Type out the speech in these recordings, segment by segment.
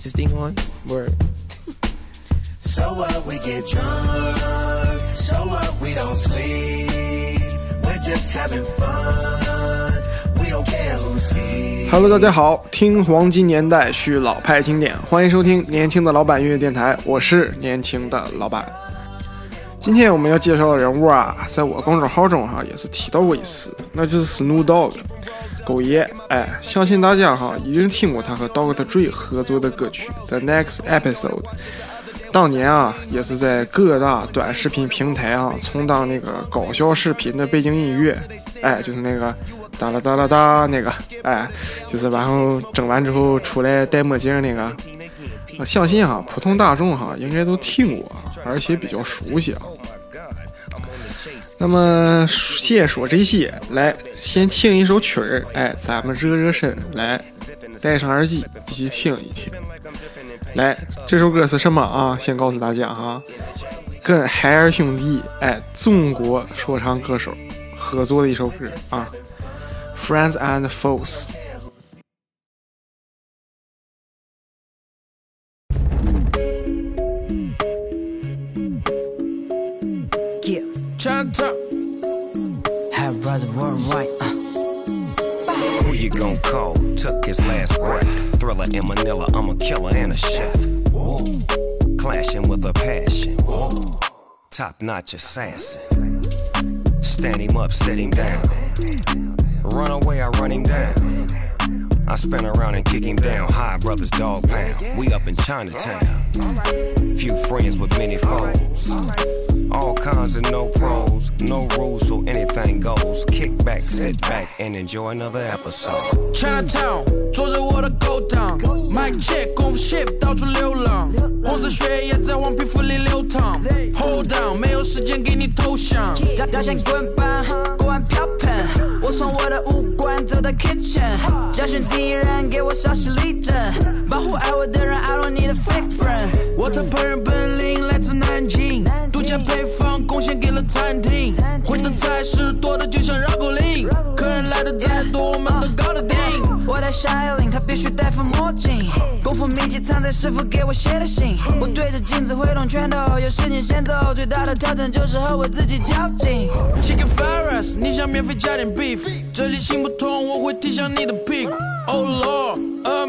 Is this thing on? Word. So what we get drunk, so what we don't sleep. We're just having fun. We don't care who sees. Hello，大家好，听黄金年代续老派经典，欢迎收听年轻的老板音乐电台，我是年轻的老板。今天我们要介绍的人物啊，在我公众号中哈也是提到过一次，那就是 Snoop Dogg，狗爷。哎，相信大家哈一定听过他和 Dr. Dre 合作的歌曲《The Next Episode》。当年啊，也是在各大短视频平台啊，充当那个搞笑视频的背景音乐。哎，就是那个哒啦哒啦哒那个，哎，就是然后整完之后出来戴墨镜那个。我相信哈，普通大众哈应该都听过，而且比较熟悉啊。那么先说这些，来先听一首曲儿，哎，咱们热热身，来戴上耳机一起听一听。来，这首歌是什么啊？先告诉大家哈，跟海尔兄弟，哎，中国说唱歌手合作的一首歌啊，《Friends and Foes》。Who you gon' call? Took his last breath. Thriller in Manila, I'm a killer and a chef. Clashing with a passion. Top notch assassin. Stand him up, sit him down. Run away, I run him down. I spin around and kick him down. High brothers, dog pound. We up in Chinatown. Few friends with many foes. All kinds of no pros, no rules, so anything goes. Kick back, sit back, and enjoy another episode. Chinatown，坐着我的狗堂，Mike check，功夫 ship 到处流浪，红色血液在黄皮肤里流淌。Hold down，没有时间给你投降。大大象滚板，锅碗瓢盆， 我从我的武馆走到 kitchen，教训敌人，给我稍息立正，保护爱我的人，I don't need a fake friend。我的烹饪本领来自南京，独家配方贡献给了餐厅。藏在师傅给我写的信。我对着镜子挥动拳头，有时间先走。最大的挑战就是和我自己较劲。Chicken fingers，你想免费加点 beef？这里行不通，我会踢向你的屁股。Oh Lord，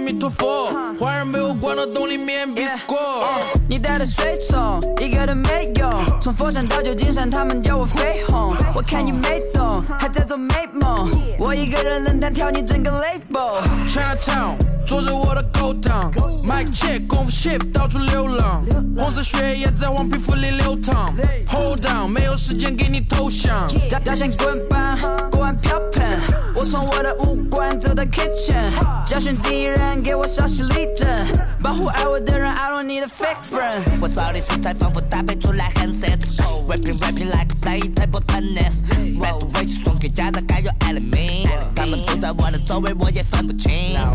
弥陀佛，坏人被我关到洞里面必 score。你带的随从一个都没用，从佛山到旧金山，他们叫我飞鸿。我看你没懂，还在做美梦。我一个人冷单挑你整个 label。Chinatown，坐着我的狗堂，Mike check，功夫 ship 到处流浪，红色血液在黄皮肤里流淌。Hold down，没有时间给你投降。大大象滚板，锅碗瓢盆，我从我的武馆走到 kitchen，教训敌人，给我稍息立正，保护爱我的人，I don't need a fake friend。我手里食材仿佛，搭配出来很 set，rapping rapping like play table tennis，买的微信送给家长，该有爱的名，他们都在我的周围，我也分不清。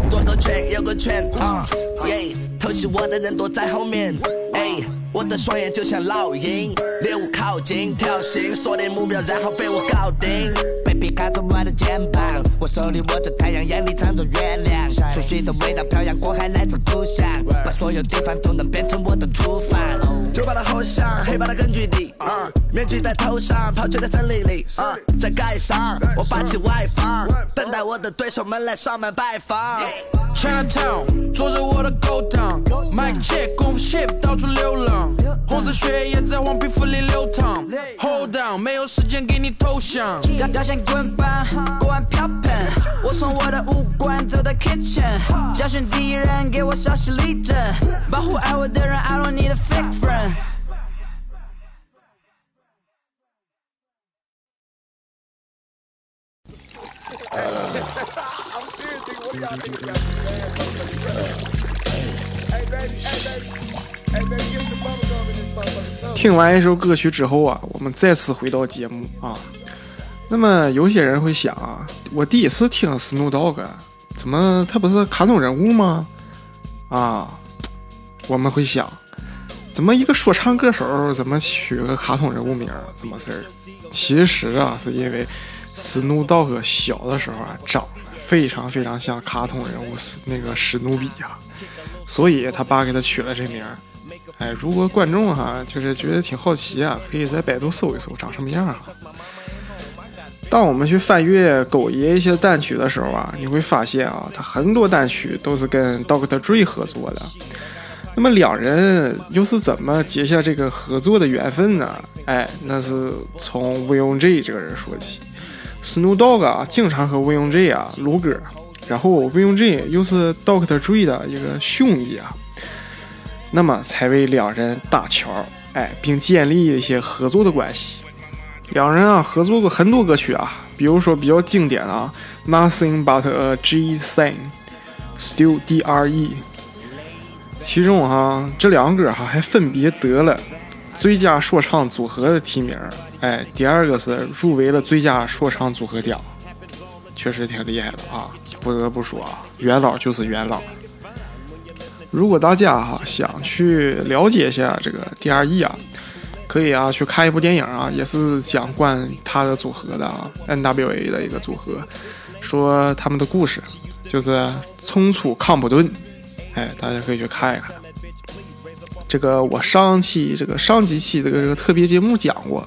左个圈右个圈，啊，耶，偷袭我的人躲在后面，哎，我的双眼就像老鹰，猎物靠近，挑衅，锁定目标，然后被我搞定。Baby 靠着我的肩膀，我手里握着太阳，眼里藏着月亮，熟悉的味道飘洋过海，来自故乡，把所有地方都能变成我的厨房。酒吧的后巷，黑帮的根据地，啊，面具在头上，跑去在森林里，啊，在街上，我霸气外放，等待我的对手们来上门拜访。Chinatown，坐着我的勾当，Mike check，功夫 ship 到处流浪，红色血液在黄皮肤里流淌。Hold down，没有时间给你投降。大大象滚板，锅碗瓢盆，我从我的武馆走到 kitchen，教训敌人，给我稍息立正，保护爱我的人，I don't need a fake friend。听完一首歌曲之后啊，我们再次回到节目啊。那么有些人会想啊，我第一次听 snoo dog，怎么他不是卡通人物吗？啊，我们会想，怎么一个说唱歌手怎么取个卡通人物名？怎么事儿？其实啊，是因为 snoo dog 小的时候啊，长得非常非常像卡通人物那个史努比呀、所以他爸给他取了这名儿。哎，如果观众哈就是觉得挺好奇啊，可以在百度搜一搜长什么样啊。当我们去翻阅狗爷一些单曲的时候啊，你会发现啊，他很多单曲都是跟 Doctor Dre 合作的。那么两人又是怎么结下这个合作的缘分呢？哎，那是从 Will J 这个人说起。Snoop Dog 啊，经常和 Will J 啊录歌，然后 Will J 又是 Doctor Dre 的一个兄弟啊，那么才为两人搭桥，哎，并建立一些合作的关系。两人啊合作过很多歌曲啊，比如说比较经典啊，《Nothing But a G Thing》，Still D R E。其中哈、这两个歌哈还分别得了最佳说唱组合的提名，哎，第二个是入围了最佳说唱组合奖，确实挺厉害的啊！不得不说啊，元老就是元老。如果大家哈想去了解一下这个 D.R.E 啊，可以啊去看一部电影啊，也是讲关他的组合的啊，N.W.A 的一个组合，说他们的故事，就是冲出康普顿。哎，大家可以去看一看。这个我上期这个上几期这个这个特别节目讲过，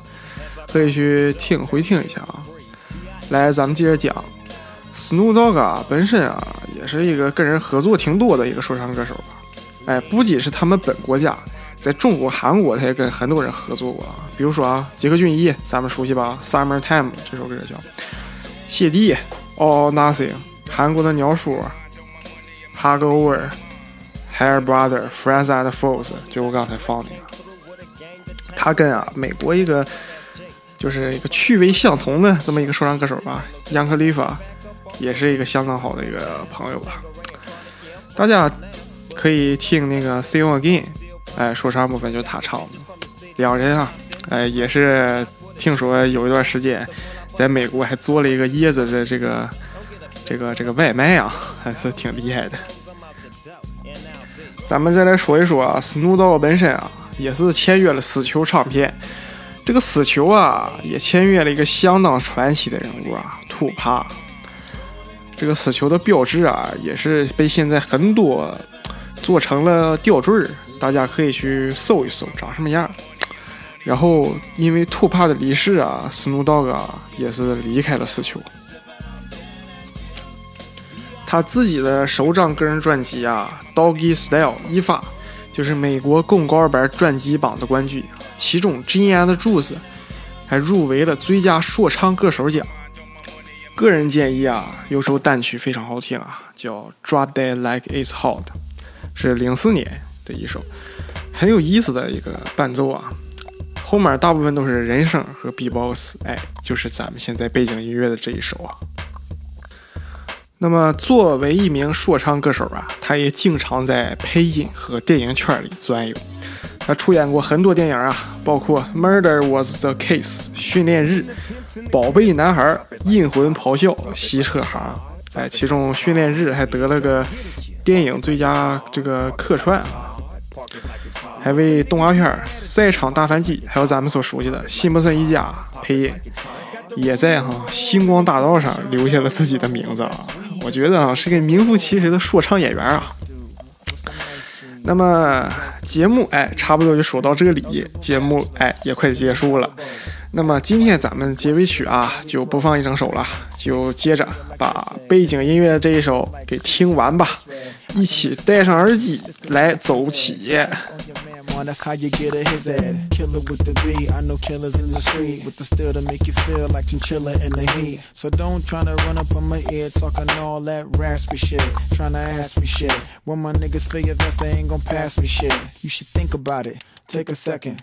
可以去听回听一下啊。来，咱们接着讲，Snoop Dogg 啊，本身啊也是一个跟人合作挺多的一个说唱歌手。哎，不仅是他们本国家，在中国、韩国他也跟很多人合作过啊。比如说啊，杰克隽逸，咱们熟悉吧，《Summer Time》这首歌叫。谢帝，《All Nothing》，韩国的鸟叔，Hug Over。Hair Brother, Friends and Foes，就我刚才放那个，他跟啊美国一个就是一个趣味相同的这么一个说唱歌手吧，杨克利法，也是一个相当好的一个朋友吧。大家可以听那个 See You Again，哎，说唱部分就是他唱的。两人啊，哎，也是听说有一段时间在美国还做了一个椰子的这个这个这个外卖啊，还是挺厉害的。咱们再来说一说啊，斯努道本身啊，也是签约了死囚唱片。这个死囚啊，也签约了一个相当传奇的人物啊，土帕。这个死囚的标志啊，也是被现在很多做成了吊坠儿，大家可以去搜一搜，长什么样。然后因为兔帕的离世啊，斯努道啊也是离开了死囚。他自己的首张个人专辑啊，《Doggy Style》一发就是美国公告版专辑榜的冠军，其中《Gin and Juice》还入围了最佳说唱歌手奖。个人建议啊，有首单曲非常好听啊，叫《Drop Dead Like It's Hot》，是零四年的一首很有意思的一个伴奏啊。后面大部分都是人声和 B-box，哎，就是咱们现在背景音乐的这一首啊。那么，作为一名说唱歌手啊，他也经常在配音和电影圈里转悠。他出演过很多电影啊，包括《Murder Was the Case》、训练日、宝贝男孩、阴魂咆哮、洗车行。哎，其中训练日还得了个电影最佳这个客串啊，还为动画片《赛场大反击》还有咱们所熟悉的《辛普森一家》配音，也在哈星光大道上留下了自己的名字啊。我觉得啊，是个名副其实的说唱演员啊。那么节目哎，差不多就说到这里，节目哎也快结束了。那么今天咱们结尾曲啊，就播放一整首了，就接着把背景音乐这一首给听完吧，一起戴上耳机来走起。That's how you get a his ad. Killer with the B. I know killers in the street with the steel to make you feel like chinchilla in the heat. So don't try to run up on my ear talking all that raspy shit. Trying to ask me shit. When my niggas feel your vest, they ain't gon' pass me shit. You should think about it. Take a second.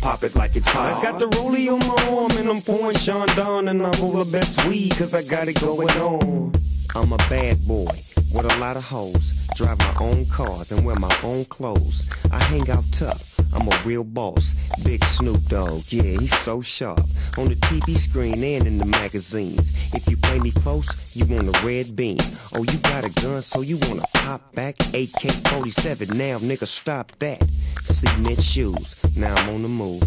Pop it like it's hot. I got the rollie on my arm and I'm pouring Sean Don and I roll the best weed cause I got it going on. I'm a bad boy with a lot of hoes. Drive my own cars and wear my own clothes. I hang out tough. I'm a real boss. Big Snoop Dogg, yeah, he's so sharp. On the TV screen and in the magazines. If you play me close, you want a red beam. Oh, you got a gun, so you wanna pop back? AK 47, now nigga, stop that. Cement shoes, now I'm on the move.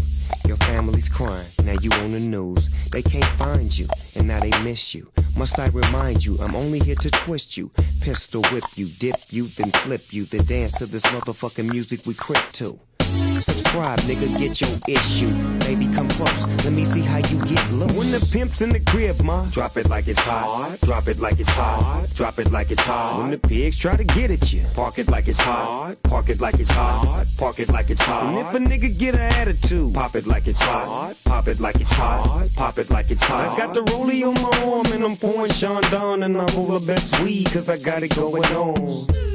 Your family's crying, now you on the news. They can't find you, and now they miss you. Must I remind you, I'm only here to twist you. Pistol whip you, dip you, then flip you, then dance to this motherfucking music we crip to. Subscribe, nigga, get your issue. Baby, come close. Let me see how you get loose. When the pimp's in the crib, ma, drop it like it's hot. Drop it like it's hot. Drop it like it's hot. When the pigs try to get at you, park it like it's hot. Park it like it's hot. Park it like it's hot. And if a nigga get an attitude, pop it like it's hot. Pop it like it's hot. Pop it like it's hot. I got the rollie on my arm and I'm pouring Sean Don and I roll the best weed cause I got it going on.